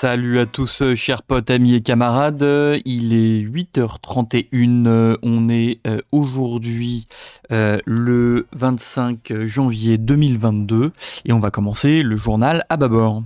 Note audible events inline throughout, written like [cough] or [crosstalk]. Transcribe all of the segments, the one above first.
Salut à tous, euh, chers potes, amis et camarades. Il est 8h31. On est euh, aujourd'hui euh, le 25 janvier 2022 et on va commencer le journal à bâbord.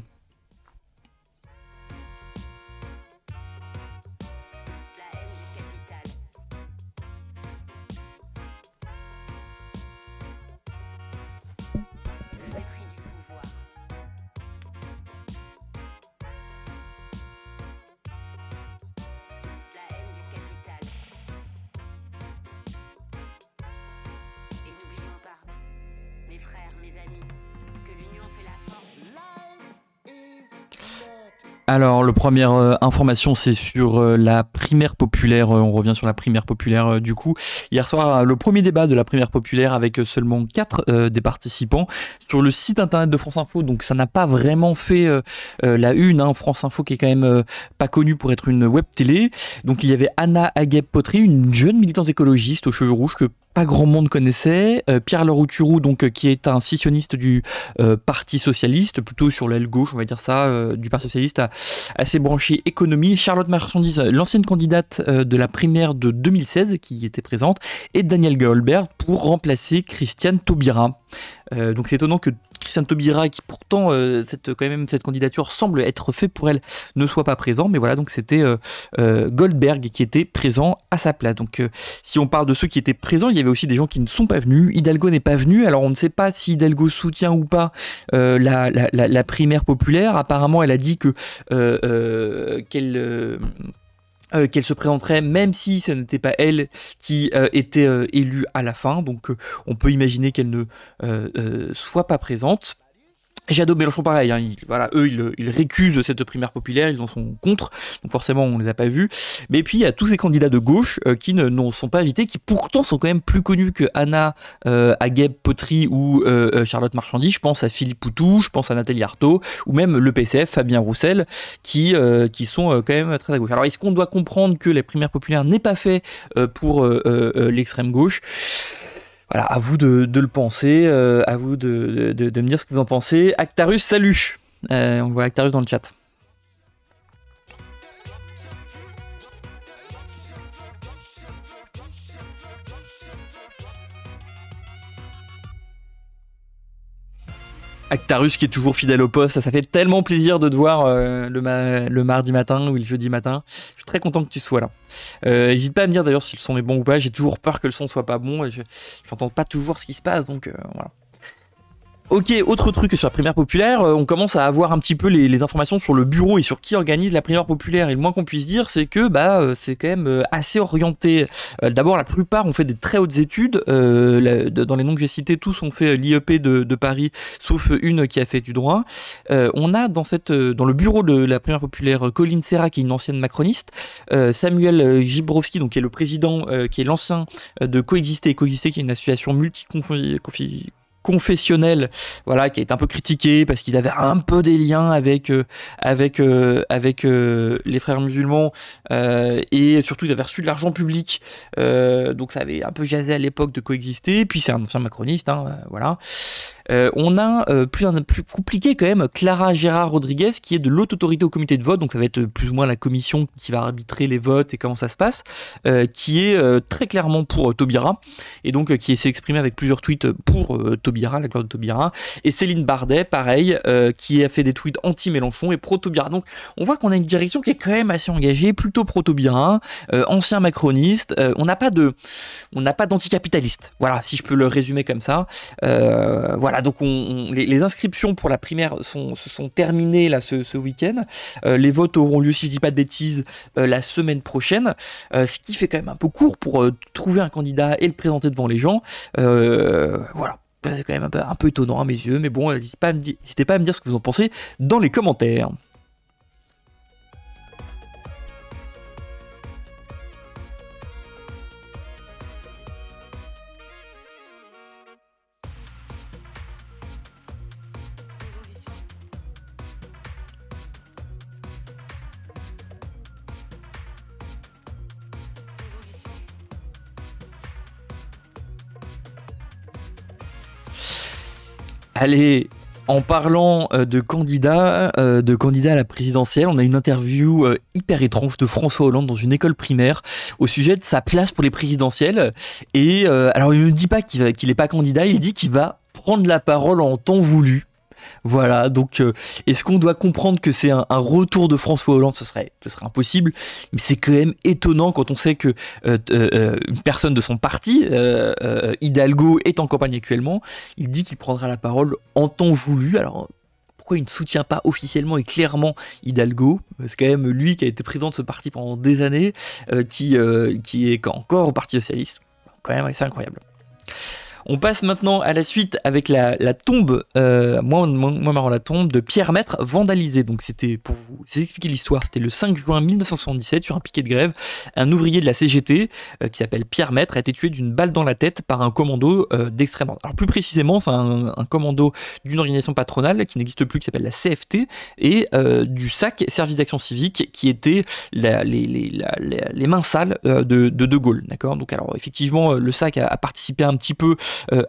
Alors, le première euh, information, c'est sur euh, la primaire populaire. Euh, on revient sur la primaire populaire du coup. Hier soir, le premier débat de la primaire populaire avec seulement quatre des participants sur le site internet de France Info. Donc, ça n'a pas vraiment fait la une. Hein. France Info qui est quand même pas connue pour être une web télé. Donc, il y avait Anna Agueb-Potry, une jeune militante écologiste aux cheveux rouges que pas grand monde connaissait. Euh, Pierre Leroux-Turou, donc, euh, qui est un scissioniste du euh, Parti Socialiste, plutôt sur l'aile gauche, on va dire ça, du Parti Socialiste, assez branché économie. Charlotte Marchandise, l'ancienne candidate de la primaire de 2016, qui était présente, et Daniel Goldberg pour remplacer Christiane Taubira. donc c'est étonnant que Christiane Taubira, qui pourtant, euh, cette, quand même, cette candidature semble être faite pour elle, ne soit pas présent. Mais voilà, donc c'était euh, euh, Goldberg qui était présent à sa place. Donc si on parle de ceux qui étaient présents, il y avait aussi des gens qui ne sont pas venus. Hidalgo n'est pas venu. Alors on ne sait pas si Hidalgo soutient ou pas la, la, primaire populaire. Apparemment, elle a dit que qu'elle euh, qu'elle se présenterait, même si ce n'était pas elle qui euh, était euh, élue à la fin. Donc on peut imaginer qu'elle ne soit pas présente. Jadot Mélenchon pareil, hein, voilà, eux ils, récusent cette primaire populaire, ils en sont contre, donc forcément on les a pas vus. Mais puis il y a tous ces candidats de gauche euh, qui ne sont pas invités, qui pourtant sont quand même plus connus que Anna euh, Agueb Potry ou euh, euh, Charlotte Marchandy. Je pense à Philippe Poutou, je pense à Nathalie Arthaud, ou même le PCF, Fabien Roussel, qui, qui sont quand même très à gauche. Alors est-ce qu'on doit comprendre que la primaire populaire n'est pas fait pour l'extrême gauche? Voilà, à vous de, le penser, euh, à vous de, me dire ce que vous en pensez. Actarus, salut euh, On voit Actarus dans le chat. Actarus qui est toujours fidèle au poste, ça, fait tellement plaisir de te voir euh, le, mardi matin ou le jeudi matin. Je suis très content que tu sois là. Euh, n'hésite pas à me dire d'ailleurs si le son est bon ou pas, j'ai toujours peur que le son soit pas bon et je n'entends pas toujours ce qui se passe donc euh, voilà. Ok, autre truc sur la primaire populaire, euh, on commence à avoir un petit peu les, informations sur le bureau et sur qui organise la primaire populaire. Et le moins qu'on puisse dire, c'est que bah euh, c'est quand même euh, assez orienté. D'abord, la plupart ont fait des très hautes études. dans les noms que j'ai cités, tous ont fait l'IEP de, Paris, sauf une qui a fait du droit. on a dans le bureau de la primaire populaire, Colline Serra, qui est une ancienne macroniste, Samuel Gibrowski, donc qui est le président, qui est l'ancien de Coexister et Coexister, qui est une association multi confessionnel, voilà, qui a été un peu critiqué parce qu'ils avaient un peu des liens avec euh, avec euh, avec euh, les frères musulmans et surtout ils avaient reçu de l'argent public, donc ça avait un peu jasé à l'époque de coexister. Puis c'est un ancien macroniste, hein, voilà. Euh, on a euh, plus, plus compliqué quand même Clara Gérard Rodriguez qui est de l'autre autorité au comité de vote, donc ça va être plus ou moins la commission qui va arbitrer les votes et comment ça se passe, euh, qui est très clairement pour Taubira et donc qui s'est exprimé avec plusieurs tweets pour Taubira, la de Taubira, et Céline Bardet, pareil, qui a fait des tweets anti-Mélenchon et pro-Taubira. Donc on voit qu'on a une direction qui est quand même assez engagée, plutôt pro-Taubira, ancien macroniste. on n'a pas de, on n'a pas d'anticapitaliste. Voilà, si je peux le résumer comme ça. voilà donc les, inscriptions pour la primaire sont, se sont terminées là ce, week-end. Euh, les votes auront lieu, si je dis pas de bêtises, euh, la semaine prochaine, euh, ce qui fait quand même un peu court pour trouver un candidat et le présenter devant les gens. voilà. C'est quand même un peu, étonnant à mes yeux, mais bon, n'hésitez pas à me dire ce que vous en pensez dans les commentaires. Allez, En parlant euh, de candidats, euh, de à la présidentielle, on a une interview euh, hyper étrange de François Hollande dans une école primaire au sujet de sa place pour les présidentielles. Et alors, il ne dit pas qu'il n'est pas candidat, il dit qu'il va prendre la parole en temps voulu. Voilà, donc euh, est-ce qu'on doit comprendre que c'est un, retour de François Hollande? Ce serait, impossible, mais c'est quand même étonnant quand on sait que euh, euh, personne de son parti, Hidalgo, est en campagne actuellement. Il dit qu'il prendra la parole en temps voulu. Alors pourquoi il ne soutient pas officiellement et clairement Hidalgo? C'est quand même lui qui a été président de ce parti pendant des années, qui, qui est encore au Parti Socialiste. Quand même, c'est incroyable. On passe maintenant à la suite avec la, tombe, euh, moi, moi, marrant, la tombe de Pierre Maître vandalisée. Donc c'était pour vous expliquer l'histoire, c'était le 5 juin 1977 sur un piquet de grève. Un ouvrier de la CGT euh, qui s'appelle Pierre Maître a été tué d'une balle dans la tête par un commando euh, d'extrême droite. Alors plus précisément, c'est un, commando d'une organisation patronale qui n'existe plus, qui s'appelle la CFT, et euh, du SAC, Service d'action civique, qui était les, mains sales de, de, Gaulle. D'accord? Donc alors effectivement, le SAC a, participé un petit peu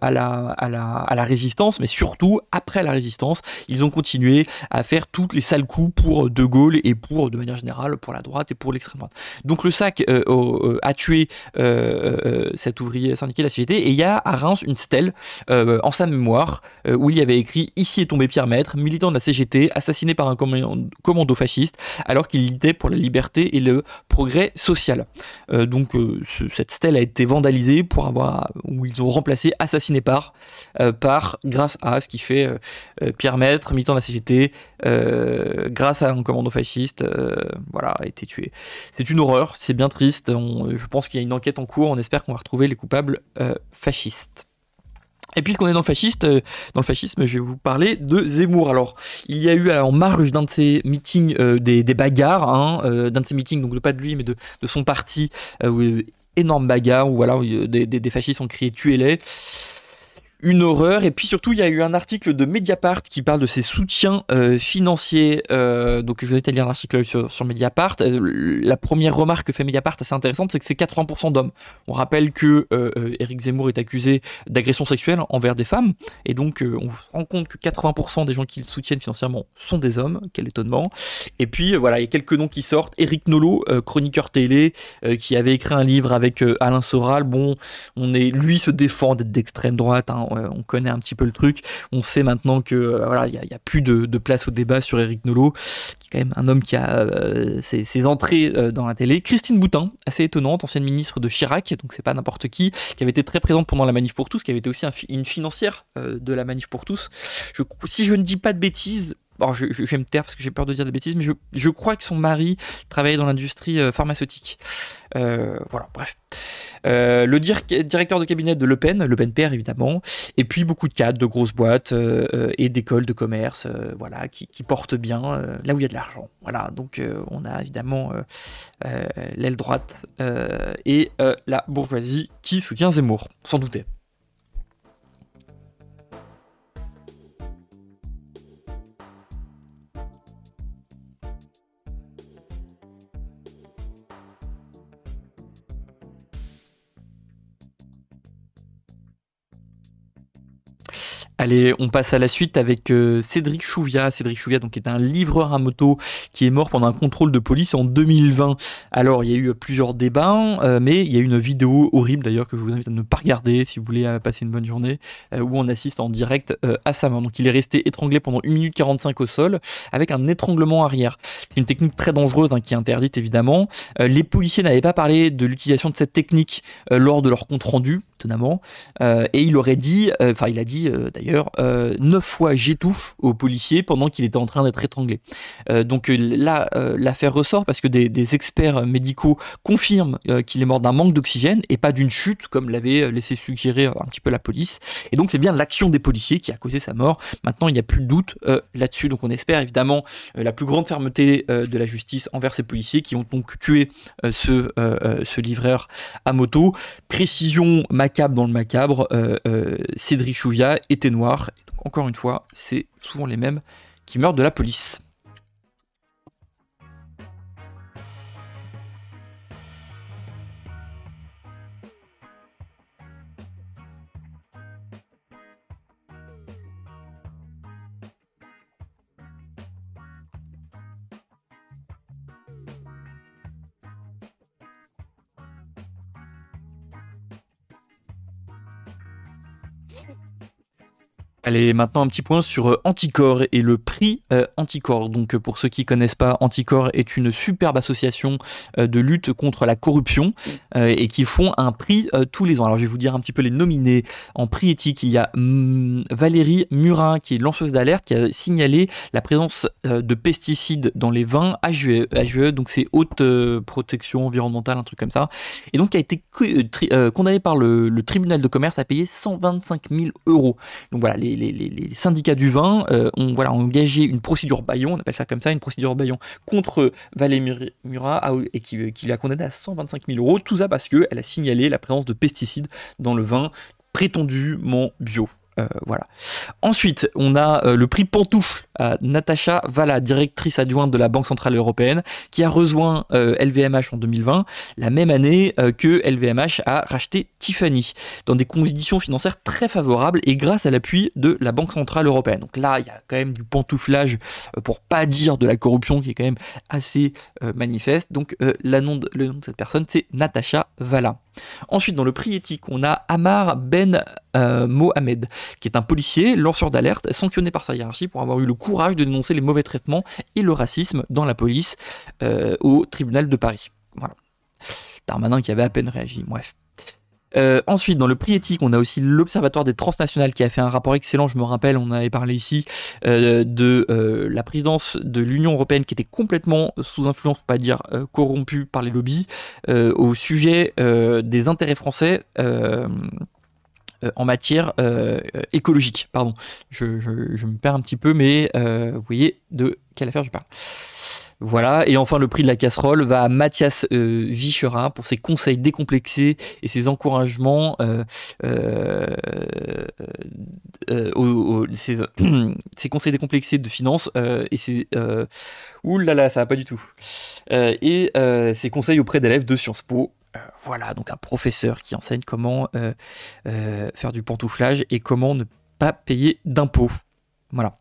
à, la, à, la, à la résistance, mais surtout après la résistance, ils ont continué à faire toutes les sales coups pour De Gaulle et pour, de manière générale, pour la droite et pour l'extrême droite. Donc le SAC euh, euh, a tué cet ouvrier syndiqué de la CGT et il y a à Reims une stèle en sa mémoire où il y avait écrit Ici est tombé Pierre Maître, militant de la CGT, assassiné par un commando fasciste alors qu'il luttait pour la liberté et le progrès social. donc cette stèle a été vandalisée pour avoir où ils ont remplacé assassiné par, euh, par grâce à ce qui fait euh, euh, Pierre Maître, militant de la CGT, grâce à un commando fasciste, voilà, a été tué. C'est une horreur, c'est bien triste. je pense qu'il y a une enquête en cours. On espère qu'on va retrouver les coupables fascistes. Et puisqu'on est dans le, fasciste, dans le fascisme, je vais vous parler de Zemmour. Alors, il y a eu en marge d'un de ses meetings des, bagarres, hein, d'un de ses meetings, donc pas de lui, mais de, de son parti, énorme bagarre où voilà, des, des, des fascistes ont crié tuez-les une horreur. Et puis surtout, il y a eu un article de Mediapart qui parle de ses soutiens euh, financiers. Euh, donc je vous invite à lire l'article sur, sur, Mediapart. Euh, la première remarque que fait Mediapart assez intéressante, c'est que c'est 80% d'hommes. On rappelle que Eric Zemmour est accusé d'agression sexuelle envers des femmes. Et donc on se rend compte que 80% des gens qui le soutiennent financièrement sont des hommes. Quel étonnement. Et puis voilà, il y a quelques noms qui sortent. Eric Nolot, chroniqueur télé, qui avait écrit un livre avec Alain Soral. Bon, on est, lui se défend d'être d'extrême droite. Hein, euh, on connaît un petit peu le truc. On sait maintenant que euh, voilà, il y, a plus de, place au débat sur Eric Nolot, qui est quand même un homme qui a euh, ses, entrées dans la télé. Christine Boutin, assez étonnante, ancienne ministre de Chirac, donc c'est pas n'importe qui, qui avait été très présente pendant la manif pour tous, qui avait été aussi une financière de la manif pour tous. si je ne dis pas de bêtises, Bon, je, vais me taire parce que j'ai peur de dire des bêtises, mais je, crois que son mari travaillait dans l'industrie pharmaceutique. voilà, bref. Euh, le directeur de cabinet de Le Pen, Le Pen père évidemment, et puis beaucoup de cadres de grosses boîtes euh, euh, et d'écoles de commerce, voilà, qui, portent bien là où il y a de l'argent. Voilà, donc on a évidemment l'aile droite et la bourgeoisie qui soutient Zemmour, sans douter. Allez, on passe à la suite avec euh, Cédric Chouvia. Cédric Chouvia, donc, est un livreur à moto qui est mort pendant un contrôle de police en 2020. Alors, il y a eu plusieurs débats, euh, mais il y a une vidéo horrible d'ailleurs que je vous invite à ne pas regarder si vous voulez euh, passer une bonne journée, où on assiste en direct à sa mort. Donc, il est resté étranglé pendant 1 minute 45 au sol avec un étranglement arrière. C'est une technique très dangereuse hein, qui est interdite évidemment. les policiers n'avaient pas parlé de l'utilisation de cette technique lors de leur compte rendu étonnamment. Et il aurait dit, enfin il a dit euh, d'ailleurs, neuf fois j'étouffe au policier pendant qu'il était en train d'être étranglé. donc là, l'affaire ressort parce que des, experts médicaux confirment qu'il est mort d'un manque d'oxygène et pas d'une chute comme l'avait laissé suggérer un petit peu la police. Et donc c'est bien l'action des policiers qui a causé sa mort. Maintenant il n'y a plus de doute là-dessus. Donc on espère évidemment la plus grande fermeté de la justice envers ces policiers qui ont donc tué ce, ce livreur à moto. Précision macabre dans le macabre, euh, euh, Cédric Encore une fois, c'est souvent les mêmes qui meurent de la police. Allez, maintenant un petit point sur euh, Anticor et le prix euh, Anticor. Donc euh, pour ceux qui connaissent pas, Anticor est une superbe association de lutte contre la corruption et qui font un prix tous les ans. Alors je vais vous dire un petit peu les nominés. En prix éthique, il y a mm, Valérie Murin qui est lanceuse d'alerte qui a signalé la présence de pesticides dans les vins HVE, HVE donc c'est haute protection environnementale, un truc comme ça. Et donc qui a été condamné par le, tribunal de commerce à payer 125 000 euros. Donc voilà, les, syndicats du vin euh, ont, voilà, engagé une procédure Bayon, on appelle ça comme ça, une procédure Bayon contre Valérie Murat et qui, qui l'a condamné à 125 000 euros. Tout ça parce qu'elle a signalé la présence de pesticides dans le vin prétendument bio. Euh, voilà. Ensuite, on a euh, le prix Pantoufle à Natacha Valla, directrice adjointe de la Banque Centrale Européenne, qui a rejoint LVMH euh, en 2020, la même année que LVMH a racheté Tiffany, dans des conditions financières très favorables et grâce à l'appui de la Banque Centrale Européenne. Donc là, il y a quand même du pantouflage, pour pas dire de la corruption, qui est quand même assez manifeste. Donc le nom de cette personne, c'est Natacha Valla. Ensuite, dans le prix éthique, on a Amar Ben euh, Mohamed, qui est un policier, lanceur d'alerte, sanctionné par sa hiérarchie pour avoir eu le courage de dénoncer les mauvais traitements et le racisme dans la police euh, au tribunal de Paris. Voilà. Darmanin qui avait à peine réagi, bref. Euh, ensuite, dans le prix éthique, on a aussi l'Observatoire des transnationales qui a fait un rapport excellent. Je me rappelle, on avait parlé ici de la présidence de l'Union européenne qui était complètement sous influence, pour pas dire corrompue par les lobbies, au sujet des intérêts français. En matière écologique, pardon, je, me perds un petit peu, mais vous voyez de quelle affaire je parle. Voilà, et enfin le prix de la casserole va à Mathias euh, Vichera pour ses conseils décomplexés et ses encouragements, euh, euh, [clears throat] ses, conseils décomplexés de finance et ses... ouh là là, ça va pas du tout. et ses conseils auprès d'élèves de Sciences Po. Voilà, donc un professeur qui enseigne comment faire du pantouflage et comment ne pas payer d'impôts. Voilà.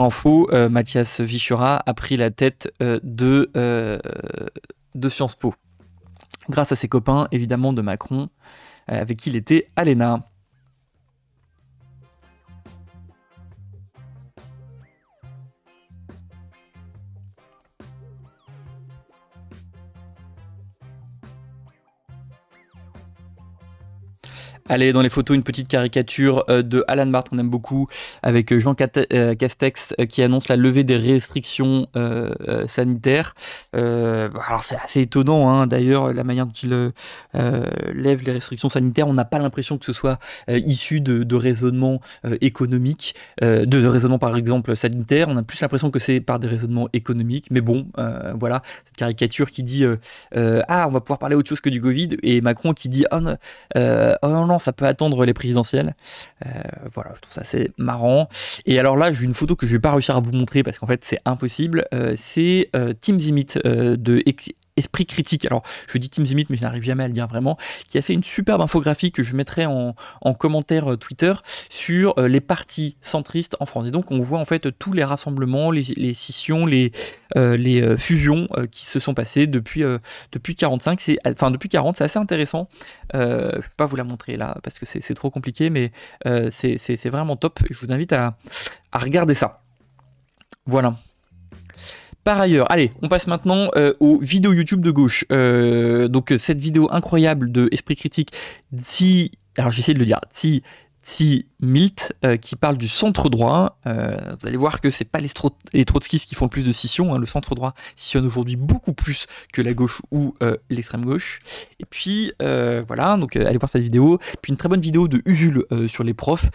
Pour info, euh, Mathias Vichura a pris la tête euh, de, euh, de Sciences Po. Grâce à ses copains, évidemment, de Macron, avec qui il était à. Allez, dans les photos, une petite caricature euh, de Alan Barth, on aime beaucoup, avec euh, Jean euh, Castex qui annonce la levée des restrictions sanitaires. alors c'est assez étonnant, hein, d'ailleurs, la manière dont il lève les restrictions sanitaires. On n'a pas l'impression que ce soit issu de, raisonnements économiques, de, de raisonnements par exemple sanitaires. On a plus l'impression que c'est par des raisonnements économiques. Mais bon, voilà, cette caricature qui dit Ah, on va pouvoir parler autre chose que du Covid, et Macron qui dit Oh, non, oh non, non ça peut attendre les présidentielles. Euh, voilà, je trouve ça assez marrant. Et alors là, j'ai une photo que je vais pas réussir à vous montrer parce qu'en fait, c'est impossible. Euh, c'est euh, Tim Zimit de Esprit Critique. Alors, je dis Tim Zimit, mais je n'arrive jamais à le dire vraiment, qui a fait une superbe infographie que je mettrai en, commentaire Twitter sur les partis centristes en France. Et donc, on voit en fait tous les rassemblements, les, scissions, les, les fusions qui se sont passées depuis, depuis 45. C'est, enfin, depuis 40, c'est assez intéressant. je ne vais pas vous la montrer là parce que c'est trop compliqué, mais euh, c'est vraiment top. Je vous invite à, regarder ça. Voilà. Par ailleurs, allez, on passe maintenant euh, aux vidéos YouTube de gauche. Euh, donc cette vidéo incroyable de Esprit Critique, si, alors j'essaie de le dire, si Milt euh, qui parle du centre droit. Euh, vous allez voir que c'est pas les, les, trotskistes qui font le plus de scission. Hein. Le centre droit scissionne aujourd'hui beaucoup plus que la gauche ou euh, l'extrême gauche. Et puis voilà, donc allez voir cette vidéo. Puis une très bonne vidéo de Usul sur les profs,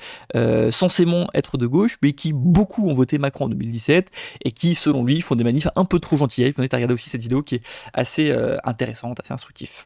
censément être de gauche, mais qui beaucoup ont voté Macron en 2017 et qui, selon lui, font des manifs un peu trop gentils. Vous à regarder aussi cette vidéo qui est assez intéressante, assez instructive.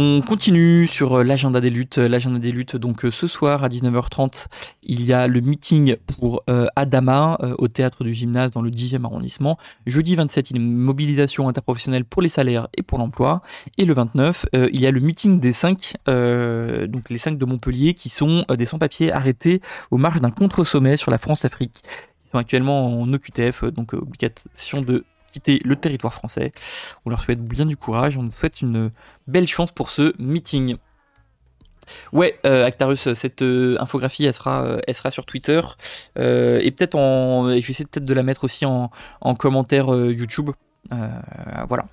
On continue sur euh, l'agenda des luttes. L'agenda des luttes, donc euh, ce soir à 19h30, il y a le meeting pour euh, Adama au théâtre du gymnase dans le 10e arrondissement. Jeudi 27, il y a une mobilisation interprofessionnelle pour les salaires et pour l'emploi. Et le 29, il y a le meeting des 5, donc les 5 de Montpellier, qui sont des sans-papiers arrêtés aux marges d'un contre-sommet sur la France-Afrique. Ils sont actuellement en OQTF, donc obligation de quitter le territoire français. On leur souhaite bien du courage, on souhaite une belle chance pour ce meeting. Ouais, euh, Actarus, cette euh, infographie, elle sera, euh, elle sera sur Twitter. et peut-être en. Je vais essayer peut-être de la mettre aussi en, en commentaire YouTube. voilà.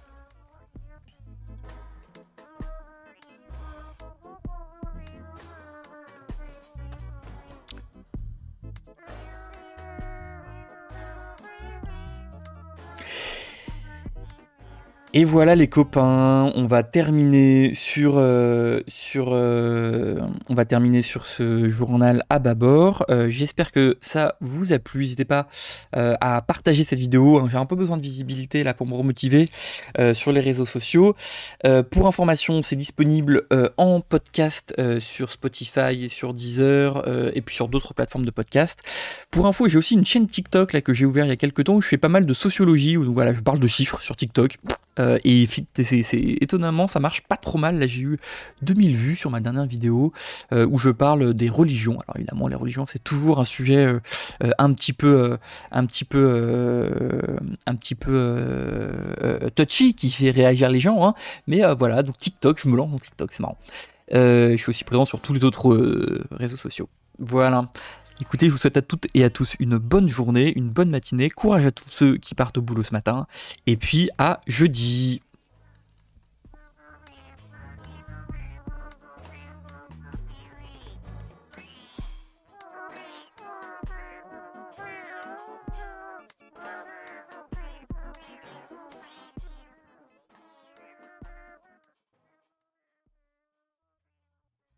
Et voilà les copains, on va terminer sur, euh, sur, euh, on va terminer sur ce journal à bâbord. Euh, j'espère que ça vous a plu. N'hésitez pas à partager cette vidéo. Hein. J'ai un peu besoin de visibilité là pour me remotiver sur les réseaux sociaux. pour information, c'est disponible en podcast sur Spotify, sur Deezer et puis sur d'autres plateformes de podcast. Pour info, j'ai aussi une chaîne TikTok là que j'ai ouvert il y a quelques temps où je fais pas mal de sociologie où voilà, je parle de chiffres sur TikTok. Euh, et c'est étonnamment, ça marche pas trop mal. Là, j'ai eu 2000 vues sur ma dernière vidéo euh, où je parle des religions. Alors évidemment, les religions, c'est toujours un sujet euh, un petit peu, un petit peu, touchy qui fait réagir les gens. Hein. Mais voilà, donc TikTok, je me lance dans TikTok, c'est marrant. je suis aussi présent sur tous les autres réseaux sociaux. Voilà. Écoutez, je vous souhaite à toutes et à tous une bonne journée, une bonne matinée. Courage à tous ceux qui partent au boulot ce matin. Et puis à jeudi.